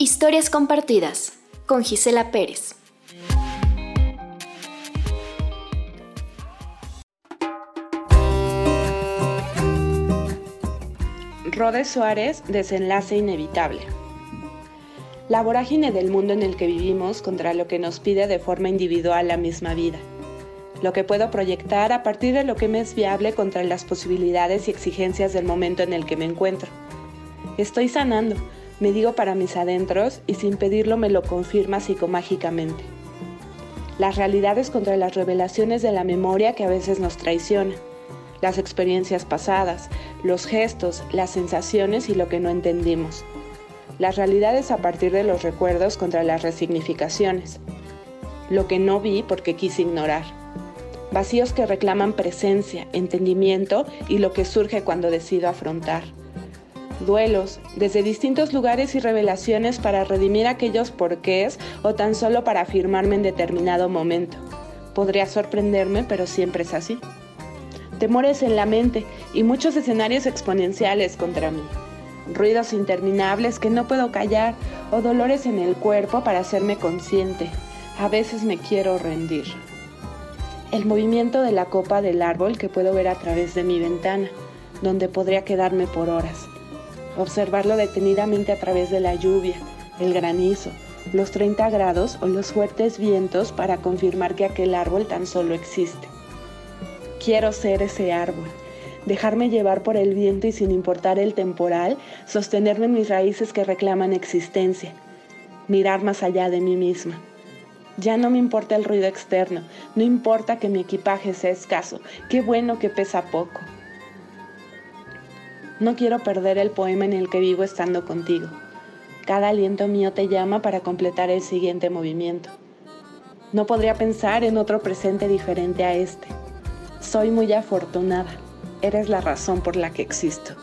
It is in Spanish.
Historias compartidas con Gisela Pérez. Rode Suárez, desenlace inevitable. La vorágine del mundo en el que vivimos contra lo que nos pide de forma individual la misma vida. Lo que puedo proyectar a partir de lo que me es viable contra las posibilidades y exigencias del momento en el que me encuentro. Estoy sanando, me digo para mis adentros y sin pedirlo me lo confirma psicomágicamente. Las realidades contra las revelaciones de la memoria que a veces nos traiciona, las experiencias pasadas, los gestos, las sensaciones y lo que no entendimos. Las realidades a partir de los recuerdos contra las resignificaciones. Lo que no vi porque quise ignorar. Vacíos que reclaman presencia, entendimiento y lo que surge cuando decido afrontar duelos, desde distintos lugares y revelaciones para redimir aquellos porqués o tan solo para afirmarme en determinado momento. Podría sorprenderme, pero siempre es así. Temores en la mente y muchos escenarios exponenciales contra mí. Ruidos interminables que no puedo callar o dolores en el cuerpo para hacerme consciente. A veces me quiero rendir. El movimiento de la copa del árbol que puedo ver a través de mi ventana, donde podría quedarme por horas observarlo detenidamente a través de la lluvia, el granizo, los 30 grados o los fuertes vientos para confirmar que aquel árbol tan solo existe. Quiero ser ese árbol, dejarme llevar por el viento y sin importar el temporal, sostenerme en mis raíces que reclaman existencia, mirar más allá de mí misma. Ya no me importa el ruido externo, no importa que mi equipaje sea escaso, qué bueno que pesa poco. No quiero perder el poema en el que vivo estando contigo. Cada aliento mío te llama para completar el siguiente movimiento. No podría pensar en otro presente diferente a este. Soy muy afortunada. Eres la razón por la que existo.